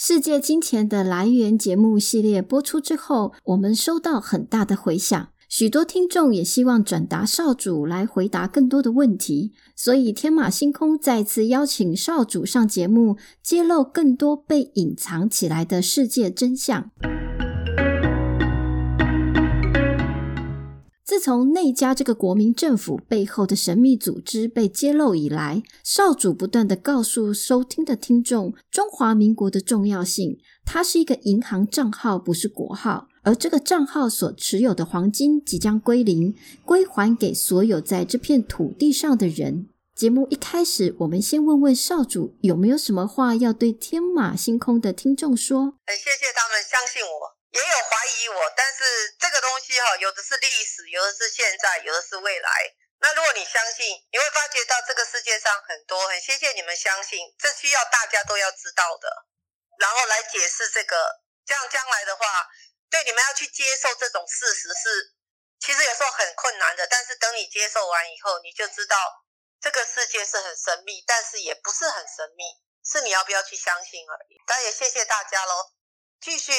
世界金钱的来源节目系列播出之后，我们收到很大的回响，许多听众也希望转达少主来回答更多的问题，所以天马星空再次邀请少主上节目，揭露更多被隐藏起来的世界真相。自从内家这个国民政府背后的神秘组织被揭露以来，少主不断的告诉收听的听众中华民国的重要性。它是一个银行账号，不是国号，而这个账号所持有的黄金即将归零，归还给所有在这片土地上的人。节目一开始，我们先问问少主有没有什么话要对天马星空的听众说。很谢谢他们相信我。也有怀疑我，但是这个东西哈，有的是历史，有的是现在，有的是未来。那如果你相信，你会发觉到这个世界上很多。很谢谢你们相信，这需要大家都要知道的，然后来解释这个。这样将来的话，对你们要去接受这种事实是，其实有时候很困难的。但是等你接受完以后，你就知道这个世界是很神秘，但是也不是很神秘，是你要不要去相信而已。当然也谢谢大家喽，继续。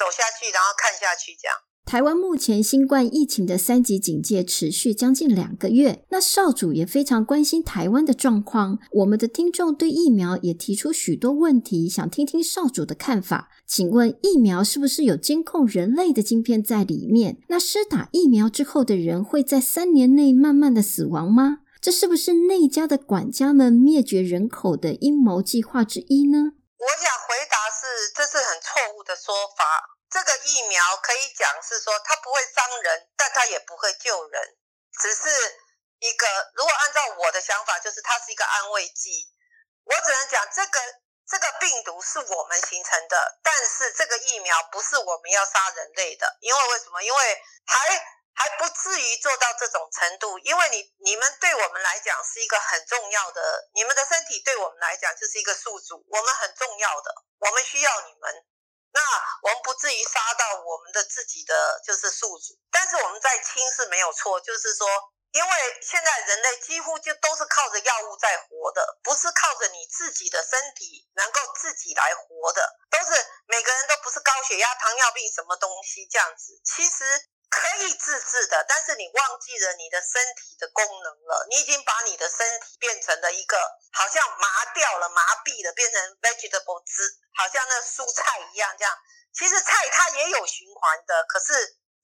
走下去，然后看下去，这样。台湾目前新冠疫情的三级警戒持续将近两个月，那少主也非常关心台湾的状况。我们的听众对疫苗也提出许多问题，想听听少主的看法。请问疫苗是不是有监控人类的晶片在里面？那施打疫苗之后的人会在三年内慢慢的死亡吗？这是不是内家的管家们灭绝人口的阴谋计划之一呢？我想回答是，这是很错误的说法。这个疫苗可以讲是说，它不会伤人，但它也不会救人，只是一个。如果按照我的想法，就是它是一个安慰剂。我只能讲，这个这个病毒是我们形成的，但是这个疫苗不是我们要杀人类的，因为为什么？因为还。还不至于做到这种程度，因为你你们对我们来讲是一个很重要的，你们的身体对我们来讲就是一个宿主，我们很重要的，我们需要你们。那我们不至于杀到我们的自己的就是宿主，但是我们在轻是没有错，就是说，因为现在人类几乎就都是靠着药物在活的，不是靠着你自己的身体能够自己来活的，都是每个人都不是高血压、糖尿病什么东西这样子，其实。可以自制的，但是你忘记了你的身体的功能了。你已经把你的身体变成了一个好像麻掉了、麻痹了，变成 vegetable 汁，好像那蔬菜一样。这样，其实菜它也有循环的，可是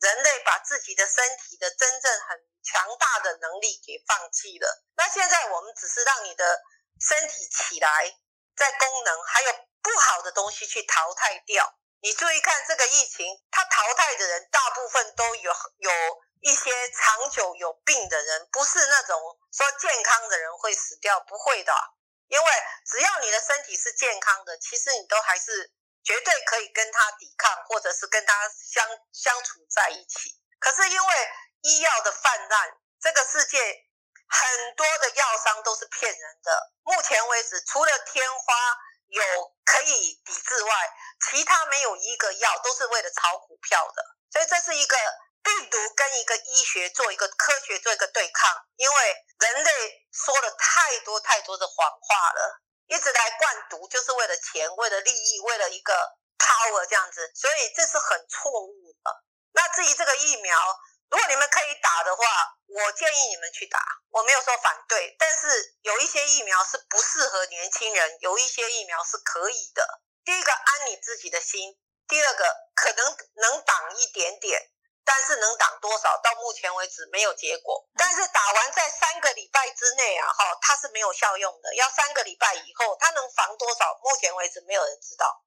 人类把自己的身体的真正很强大的能力给放弃了。那现在我们只是让你的身体起来，在功能还有不好的东西去淘汰掉。你注意看这个疫情，它淘汰的人大部分都有有一些长久有病的人，不是那种说健康的人会死掉，不会的。因为只要你的身体是健康的，其实你都还是绝对可以跟他抵抗，或者是跟他相相处在一起。可是因为医药的泛滥，这个世界很多的药商都是骗人的。目前为止，除了天花。有可以抵制外，其他没有一个药都是为了炒股票的，所以这是一个病毒跟一个医学做一个科学做一个对抗，因为人类说了太多太多的谎话了，一直来灌毒就是为了钱，为了利益，为了一个 power 这样子，所以这是很错误的。那至于这个疫苗。如果你们可以打的话，我建议你们去打。我没有说反对，但是有一些疫苗是不适合年轻人，有一些疫苗是可以的。第一个安你自己的心，第二个可能能挡一点点，但是能挡多少，到目前为止没有结果。但是打完在三个礼拜之内啊，哈，它是没有效用的。要三个礼拜以后，它能防多少？目前为止没有人知道，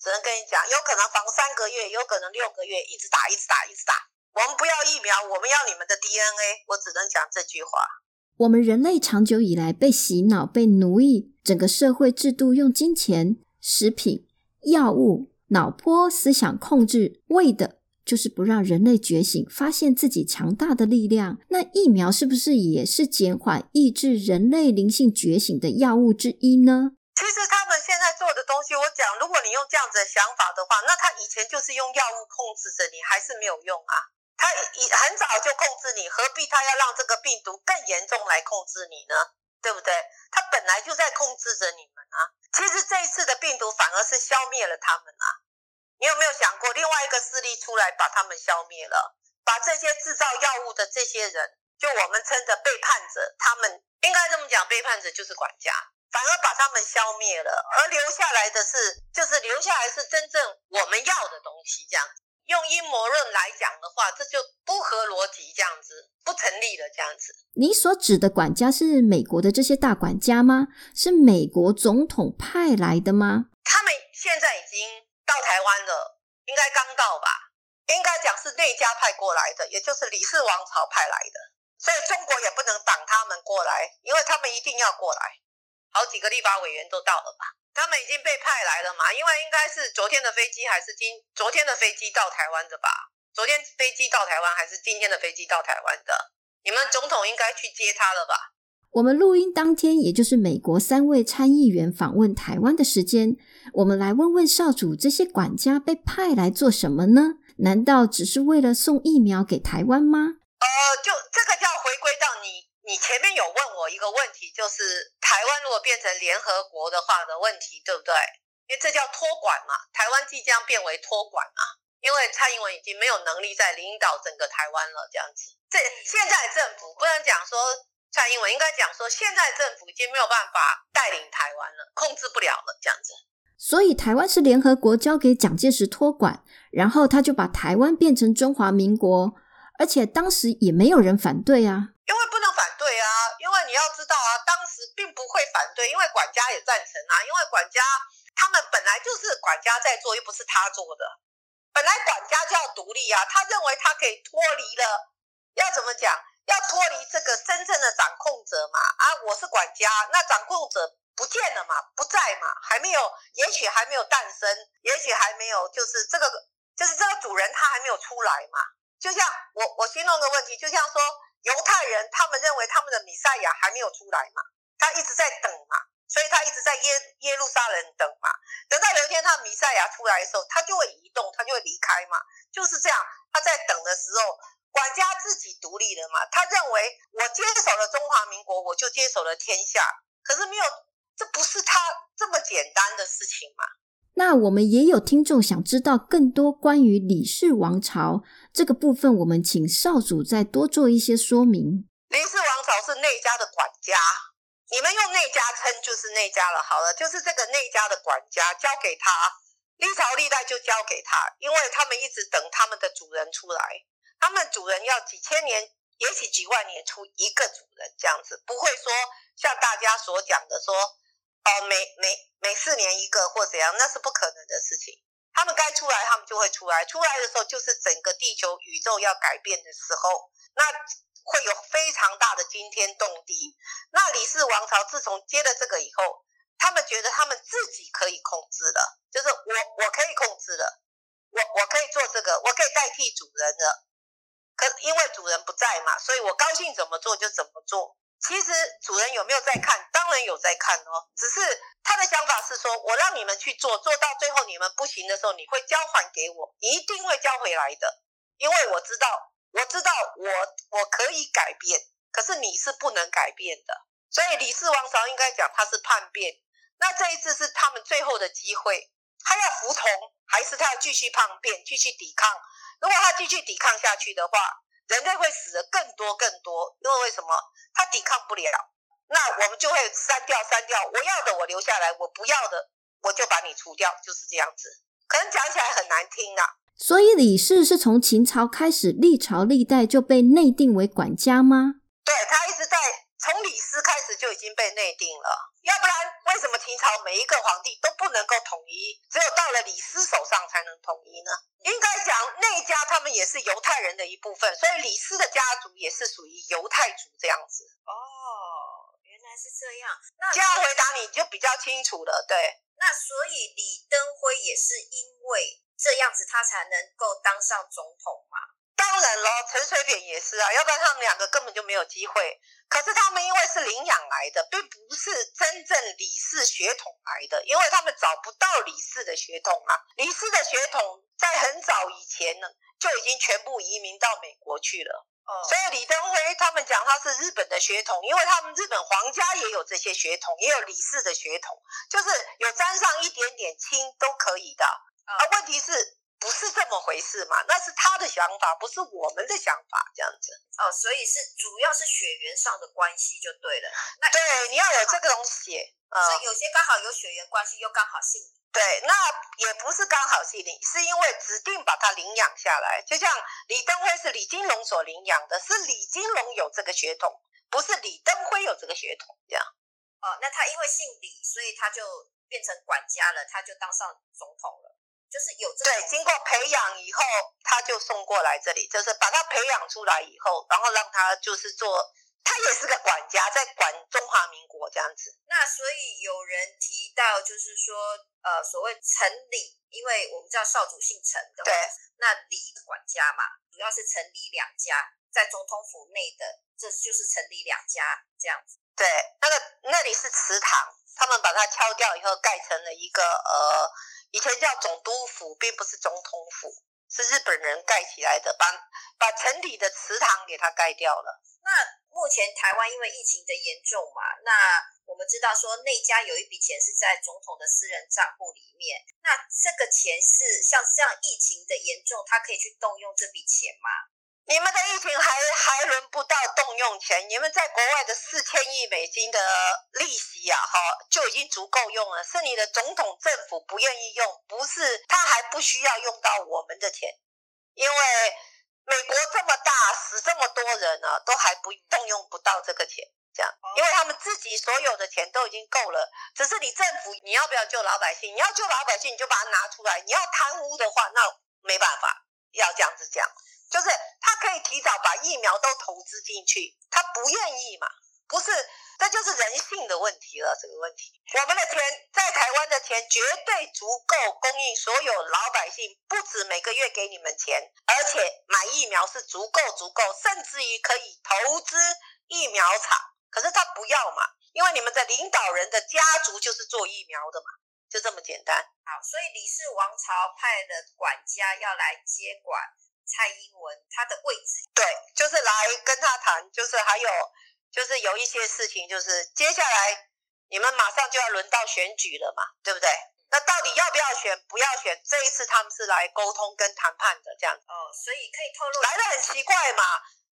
只能跟你讲，有可能防三个月，有可能六个月，一直打，一直打，一直打。我们不要疫苗，我们要你们的 DNA。我只能讲这句话。我们人类长久以来被洗脑、被奴役，整个社会制度用金钱、食品、药物、脑波、思想控制，为的就是不让人类觉醒，发现自己强大的力量。那疫苗是不是也是减缓、抑制人类灵性觉醒的药物之一呢？其实他们现在做的东西，我讲，如果你用这样子的想法的话，那他以前就是用药物控制着你，还是没有用啊？他已很早就控制你，何必他要让这个病毒更严重来控制你呢？对不对？他本来就在控制着你们啊。其实这一次的病毒反而是消灭了他们啊。你有没有想过，另外一个势力出来把他们消灭了，把这些制造药物的这些人，就我们称的背叛者，他们应该这么讲，背叛者就是管家，反而把他们消灭了，而留下来的是，就是留下来是真正我们要的东西，这样。用阴谋论来讲的话，这就不合逻辑，这样子不成立了，这样子。你所指的管家是美国的这些大管家吗？是美国总统派来的吗？他们现在已经到台湾了，应该刚到吧？应该讲是内家派过来的，也就是李氏王朝派来的，所以中国也不能挡他们过来，因为他们一定要过来。好几个立法委员都到了吧？他们已经被派来了嘛？因为应该是昨天的飞机还是今昨天的飞机到台湾的吧？昨天飞机到台湾还是今天的飞机到台湾的？你们总统应该去接他了吧？我们录音当天，也就是美国三位参议员访问台湾的时间，我们来问问少主，这些管家被派来做什么呢？难道只是为了送疫苗给台湾吗？呃，就这个叫回归到你。你前面有问我一个问题，就是台湾如果变成联合国的话的问题，对不对？因为这叫托管嘛，台湾即将变为托管嘛，因为蔡英文已经没有能力再领导整个台湾了，这样子。这现在政府不能讲说蔡英文，应该讲说现在政府已经没有办法带领台湾了，控制不了了，这样子。所以台湾是联合国交给蒋介石托管，然后他就把台湾变成中华民国，而且当时也没有人反对啊。因为不能反对啊，因为你要知道啊，当时并不会反对，因为管家也赞成啊，因为管家他们本来就是管家在做，又不是他做的，本来管家就要独立啊，他认为他可以脱离了，要怎么讲？要脱离这个真正的掌控者嘛？啊，我是管家，那掌控者不见了嘛，不在嘛，还没有，也许还没有诞生，也许还没有，就是这个，就是这个主人他还没有出来嘛。就像我我形容个问题，就像说。犹太人他们认为他们的弥赛亚还没有出来嘛，他一直在等嘛，所以他一直在耶耶路撒冷等嘛。等到有一天他弥赛亚出来的时候，他就会移动，他就会离开嘛，就是这样。他在等的时候，管家自己独立了嘛，他认为我接手了中华民国，我就接手了天下。可是没有，这不是他这么简单的事情嘛。那我们也有听众想知道更多关于李氏王朝这个部分，我们请少主再多做一些说明。林氏王朝是内家的管家，你们用内家称就是内家了。好了，就是这个内家的管家交给他，历朝历代就交给他，因为他们一直等他们的主人出来，他们主人要几千年，也许几万年出一个主人这样子，不会说像大家所讲的说。哦，每每每四年一个或怎样，那是不可能的事情。他们该出来，他们就会出来。出来的时候，就是整个地球宇宙要改变的时候，那会有非常大的惊天动地。那李氏王朝自从接了这个以后，他们觉得他们自己可以控制了，就是我我可以控制了，我我可以做这个，我可以代替主人了。可因为主人不在嘛，所以我高兴怎么做就怎么做。其实主人有没有在看？当然有在看哦。只是他的想法是说，我让你们去做，做到最后你们不行的时候，你会交还给我，你一定会交回来的。因为我知道，我知道我我可以改变，可是你是不能改变的。所以李氏王朝应该讲他是叛变。那这一次是他们最后的机会，他要服从，还是他要继续叛变，继续抵抗？如果他继续抵抗下去的话，人类会死的更多更多，因为为什么？他抵抗不了，那我们就会删掉删掉。我要的我留下来，我不要的我就把你除掉，就是这样子。可能讲起来很难听啊。所以李氏是从秦朝开始，历朝历代就被内定为管家吗？对他一直在。从李斯开始就已经被内定了，要不然为什么秦朝每一个皇帝都不能够统一，只有到了李斯手上才能统一呢？应该讲内家他们也是犹太人的一部分，所以李斯的家族也是属于犹太族这样子。哦，原来是这样。那这样回答你就比较清楚了，对。那所以李登辉也是因为这样子他才能够当上总统嘛？当然了，陈水扁也是啊，要不然他们两个根本就没有机会。可是他们因为是领养来的，并不是真正李氏血统来的，因为他们找不到李氏的血统啊。李氏的血统在很早以前呢，就已经全部移民到美国去了。哦，所以李登辉他们讲他是日本的血统，因为他们日本皇家也有这些血统，也有李氏的血统，就是有沾上一点点亲都可以的。嗯而问题是不是这么回事嘛？那是他的想法，不是我们的想法，这样子。哦，所以是主要是血缘上的关系就对了。那对，你要有这个东西，呃所以，有些刚好有血缘关系，又刚好姓李。对，那也不是刚好是你，是因为指定把他领养下来。就像李登辉是李金龙所领养的，是李金龙有这个血统，不是李登辉有这个血统，这样。哦，那他因为姓李，所以他就变成管家了，他就当上总统了。就是有这对，种经过培养以后，他就送过来这里，就是把他培养出来以后，然后让他就是做，他也是个管家，在管中华民国这样子。那所以有人提到，就是说，呃，所谓陈李，因为我们知道少主姓陈的嘛，对，那李管家嘛，主要是陈李两家在总统府内的，这就是陈李两家这样子。对，那个那里是祠堂，他们把它敲掉以后，盖成了一个呃，以前叫总督府，并不是总统府，是日本人盖起来的，把把城里的祠堂给它盖掉了。那目前台湾因为疫情的严重嘛，那我们知道说内家有一笔钱是在总统的私人账户里面，那这个钱是像这样疫情的严重，他可以去动用这笔钱吗？你们的疫情还还轮不到动用钱，你们在国外的四千亿美金的利息呀、哈，就已经足够用了。是你的总统政府不愿意用，不是他还不需要用到我们的钱，因为美国这么大，死这么多人呢、都还不动用不到这个钱。这样，因为他们自己所有的钱都已经够了，只是你政府你要不要救老百姓？你要救老百姓，你就把它拿出来；你要贪污的话，那没办法，要这样子讲。就是他可以提早把疫苗都投资进去，他不愿意嘛？不是，这就是人性的问题了。这个问题，我们的钱在台湾的钱绝对足够供应所有老百姓，不止每个月给你们钱，而且买疫苗是足够足够，甚至于可以投资疫苗厂。可是他不要嘛，因为你们的领导人的家族就是做疫苗的嘛，就这么简单。好，所以李氏王朝派的管家要来接管蔡英文他的位置。对，就是来跟他谈，就是还有就是有一些事情，就是接下来你们马上就要轮到选举了嘛，对不对？那到底要不要选？不要选？这一次他们是来沟通跟谈判的，这样哦，所以可以透露来的很奇怪嘛。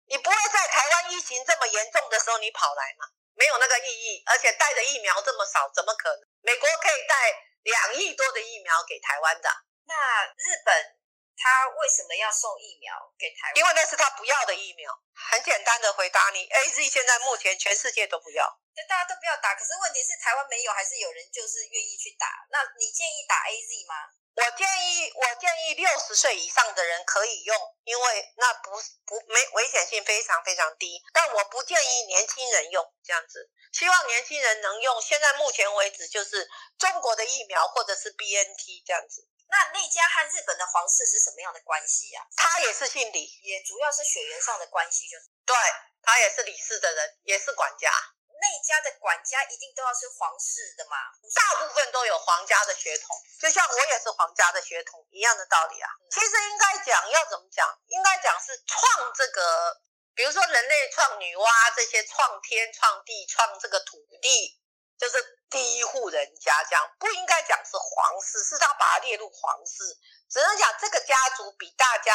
你不会在台湾疫情这么严重的时候你跑来嘛？没有那个意义，而且带的疫苗这么少，怎么可能？美国可以带两亿多的疫苗给台湾的，那日本他为什么要送疫苗给台湾？因为那是他不要的疫苗。很简单的回答你，A Z 现在目前全世界都不要。就大家都不要打，可是问题是台湾没有，还是有人就是愿意去打？那你建议打 A Z 吗？我建议，我建议六十岁以上的人可以用，因为那不不没危险性非常非常低。但我不建议年轻人用这样子，希望年轻人能用。现在目前为止就是中国的疫苗或者是 B N T 这样子。那内家和日本的皇室是什么样的关系呀、他也是姓李，也主要是血缘上的关系，就是对他也是李氏的人，也是管家，内家的管家一定都要是皇室的嘛？大部分都有皇家的血统，就像我也是皇家的血统一样的道理啊。其实应该讲要怎么讲？应该讲是创这个，比如说人类创女娲这些创天、创地、创这个土地，就是第一户人家这样，不应该讲是皇室，是他把它列入皇室，只能讲这个家族比大家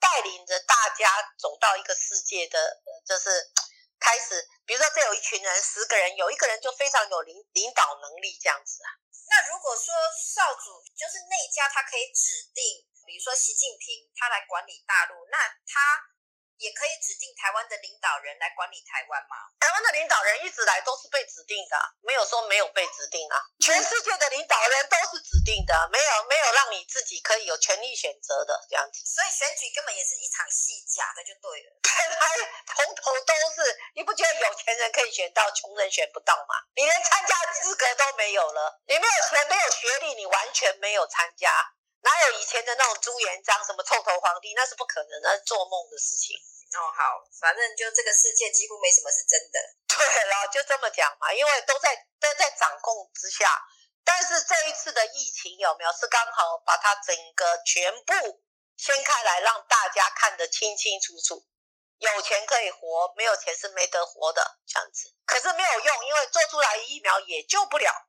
带领着大家走到一个世界的，呃就是开始，比如说这有一群人，十个人，有一个人就非常有领领导能力这样子啊。那如果说少主就是那一家，他可以指定，比如说习近平他来管理大陆，那他也可以指定台湾的领导人来管理台湾吗？台湾的领导人一直来都是被指定的，没有说没有被指定啊。全世界的领导人都是指定的，没有没有让你自己可以有权利选择的这样子。所以选举根本也是一场戏，假的就对了。本来从头都是，你不觉得有钱人可以选到，穷人选不到吗？你连参加资格都没有了，你没有钱没有学历，你完全没有参加。哪有以前的那种朱元璋什么臭头皇帝？那是不可能的，做梦的事情。哦，好，反正就这个世界几乎没什么是真的。对了，就这么讲嘛，因为都在都在掌控之下。但是这一次的疫情有没有是刚好把它整个全部掀开来，让大家看得清清楚楚。有钱可以活，没有钱是没得活的这样子。可是没有用，因为做出来疫苗也救不了。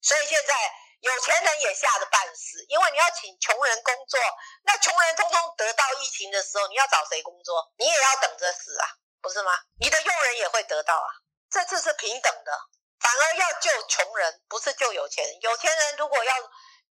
所以现在。有钱人也吓得半死，因为你要请穷人工作，那穷人通通得到疫情的时候，你要找谁工作？你也要等着死啊，不是吗？你的佣人也会得到啊，这次是平等的，反而要救穷人，不是救有钱人。有钱人如果要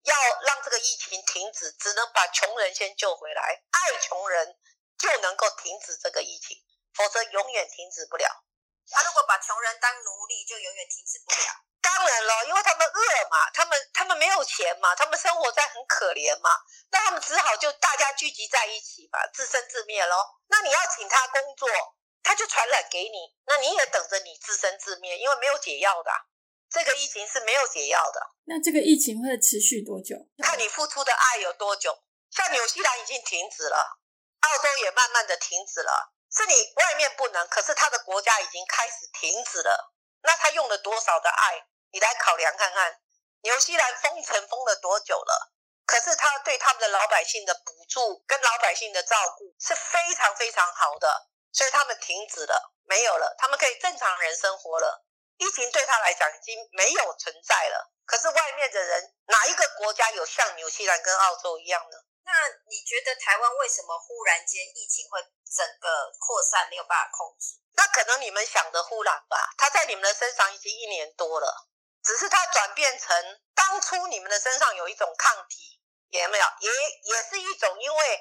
要让这个疫情停止，只能把穷人先救回来，爱穷人就能够停止这个疫情，否则永远停止不了。他如果把穷人当奴隶，就永远停止不了。当然了，因为他们饿嘛，他们他们没有钱嘛，他们生活在很可怜嘛，那他们只好就大家聚集在一起吧，自生自灭咯。那你要请他工作，他就传染给你，那你也等着你自生自灭，因为没有解药的，这个疫情是没有解药的。那这个疫情会持续多久？看你付出的爱有多久。像纽西兰已经停止了，澳洲也慢慢的停止了，是你外面不能，可是他的国家已经开始停止了。那他用了多少的爱？你来考量看看，纽西兰封城封了多久了？可是他对他们的老百姓的补助跟老百姓的照顾是非常非常好的，所以他们停止了，没有了，他们可以正常人生活了。疫情对他来讲已经没有存在了。可是外面的人，哪一个国家有像纽西兰跟澳洲一样呢？那你觉得台湾为什么忽然间疫情会整个扩散没有办法控制？那可能你们想的忽然吧，他在你们的身上已经一年多了。只是它转变成当初你们的身上有一种抗体，有没有？也也是一种，因为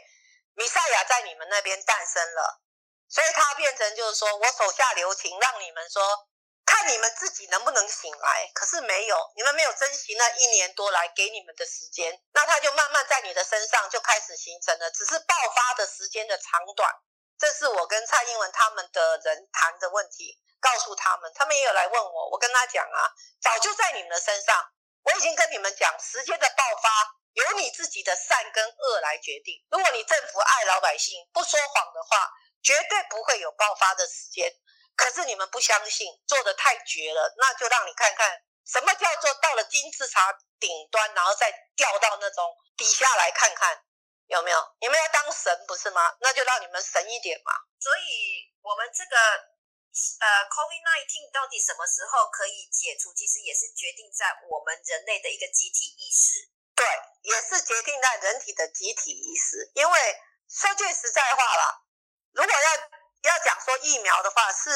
米赛亚在你们那边诞生了，所以它变成就是说我手下留情，让你们说看你们自己能不能醒来。可是没有，你们没有珍惜那一年多来给你们的时间，那它就慢慢在你的身上就开始形成了，只是爆发的时间的长短。这是我跟蔡英文他们的人谈的问题。告诉他们，他们也有来问我，我跟他讲啊，早就在你们的身上，我已经跟你们讲，时间的爆发由你自己的善跟恶来决定。如果你政府爱老百姓，不说谎的话，绝对不会有爆发的时间。可是你们不相信，做的太绝了，那就让你看看什么叫做到了金字塔顶端，然后再掉到那种底下来看看有没有？你们要当神不是吗？那就让你们神一点嘛。所以我们这个。呃，COVID-19 到底什么时候可以解除？其实也是决定在我们人类的一个集体意识。对，也是决定在人体的集体意识。因为说句实在话啦，如果要要讲说疫苗的话，是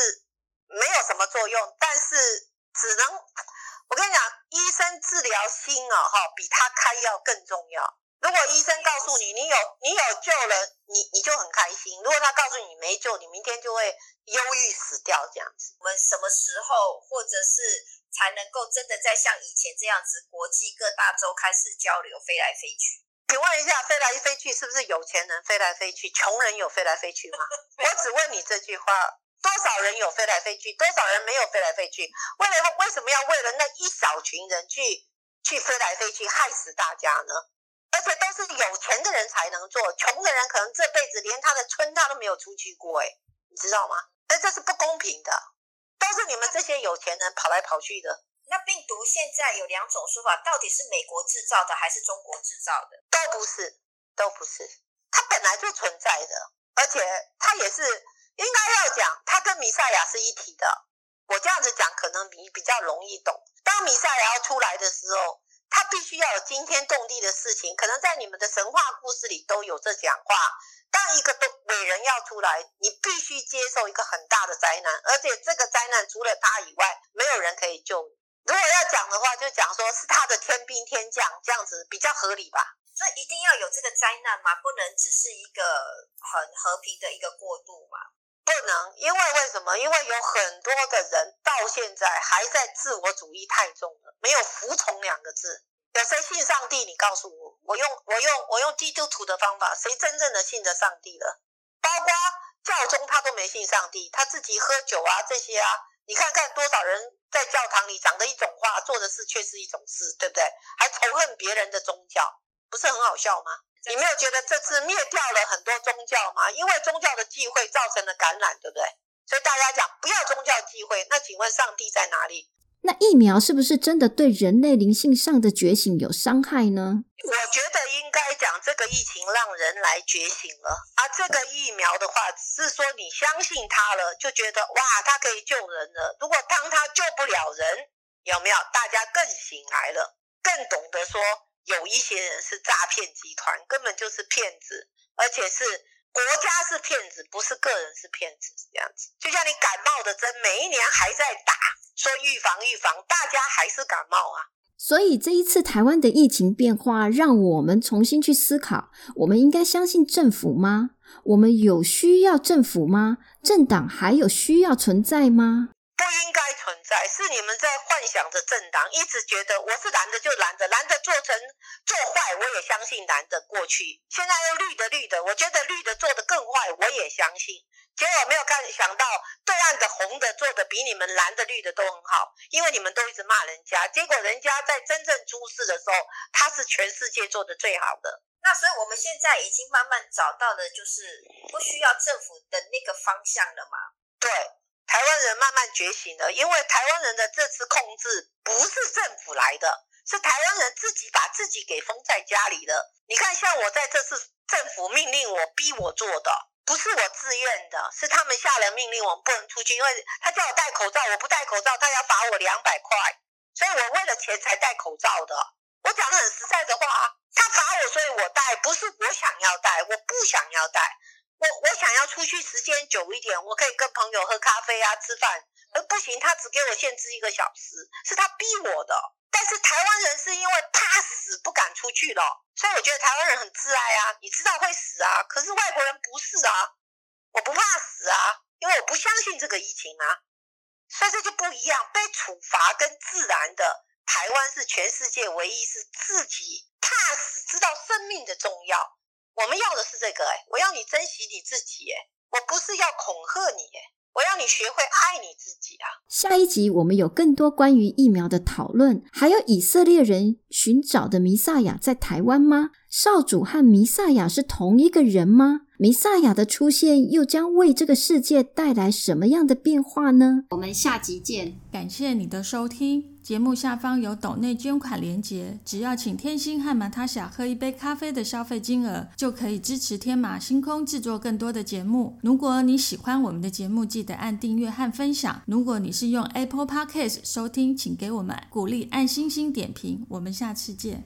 没有什么作用，但是只能我跟你讲，医生治疗心啊，哈，比他开药更重要。如果医生告诉你你有你有救了，你你就很开心；如果他告诉你没救，你明天就会忧郁死掉这样子。我们什么时候或者是才能够真的再像以前这样子，国际各大洲开始交流，飞来飞去？请问一下，飞来飞去是不是有钱人飞来飞去，穷人有飞来飞去吗？我只问你这句话：多少人有飞来飞去，多少人没有飞来飞去？为了为什么要为了那一小群人去去飞来飞去，害死大家呢？而且都是有钱的人才能做，穷的人可能这辈子连他的村他都没有出去过，哎，你知道吗？但这是不公平的，都是你们这些有钱人跑来跑去的。那病毒现在有两种说法，到底是美国制造的还是中国制造的？都不是，都不是，它本来就存在的，而且它也是应该要讲，它跟米赛亚是一体的。我这样子讲可能你比较容易懂。当米赛亚要出来的时候。他必须要有惊天动地的事情，可能在你们的神话故事里都有这讲话。当一个都伟人要出来，你必须接受一个很大的灾难，而且这个灾难除了他以外，没有人可以救。如果要讲的话，就讲说是他的天兵天将这样子比较合理吧。所以一定要有这个灾难吗？不能只是一个很和平的一个过渡吗？不能，因为为什么？因为有很多的人到现在还在自我主义太重了，没有服从两个字。有谁信上帝？你告诉我，我用我用我用基督徒的方法，谁真正的信着上帝了？包括教宗他都没信上帝，他自己喝酒啊这些啊，你看看多少人在教堂里讲的一种话，做的事却是一种事，对不对？还仇恨别人的宗教，不是很好笑吗？你没有觉得这次灭掉了很多宗教吗？因为宗教的忌讳造成了感染，对不对？所以大家讲不要宗教忌讳，那请问上帝在哪里？那疫苗是不是真的对人类灵性上的觉醒有伤害呢？我觉得应该讲这个疫情让人来觉醒了，而这个疫苗的话，只是说你相信它了，就觉得哇，它可以救人了。如果当它救不了人，有没有？大家更醒来了，更懂得说有一些人是诈骗集团，根本就是骗子，而且是国家是骗子，不是个人是骗子，这样子。就像你感冒的针，每一年还在打。说预防预防，大家还是感冒啊。所以这一次台湾的疫情变化，让我们重新去思考：我们应该相信政府吗？我们有需要政府吗？政党还有需要存在吗？是你们在幻想着政党，一直觉得我是蓝的就蓝的，蓝的做成做坏，我也相信蓝的过去。现在又绿的绿的，我觉得绿的做的更坏，我也相信。结果没有看想到对岸的红的做的比你们蓝的绿的都很好，因为你们都一直骂人家，结果人家在真正出事的时候，他是全世界做的最好的。那所以我们现在已经慢慢找到的，就是不需要政府的那个方向了嘛？对。台湾人慢慢觉醒了，因为台湾人的这次控制不是政府来的，是台湾人自己把自己给封在家里的。你看，像我在这次政府命令我、逼我做的，不是我自愿的，是他们下了命令，我不能出去，因为他叫我戴口罩，我不戴口罩，他要罚我两百块，所以我为了钱才戴口罩的。我讲的很实在的话啊，他罚我，所以我戴，不是我想要戴，我不想要戴。我我想要出去时间久一点，我可以跟朋友喝咖啡啊，吃饭。而不行，他只给我限制一个小时，是他逼我的。但是台湾人是因为怕死不敢出去了，所以我觉得台湾人很自爱啊。你知道会死啊，可是外国人不是啊。我不怕死啊，因为我不相信这个疫情啊。所以这就不一样，被处罚跟自然的台湾是全世界唯一是自己怕死，知道生命的重要。我们要的是这个哎，我要你珍惜你自己哎，我不是要恐吓你哎，我要你学会爱你自己啊。下一集我们有更多关于疫苗的讨论，还有以色列人寻找的弥撒亚在台湾吗？少主和弥撒亚是同一个人吗？弥撒亚的出现又将为这个世界带来什么样的变化呢？我们下集见，感谢你的收听。节目下方有抖内捐款连结，只要请天心和马塔霞喝一杯咖啡的消费金额，就可以支持天马星空制作更多的节目。如果你喜欢我们的节目，记得按订阅和分享。如果你是用 Apple Podcast 收听，请给我们鼓励，按星星点评。我们下次见。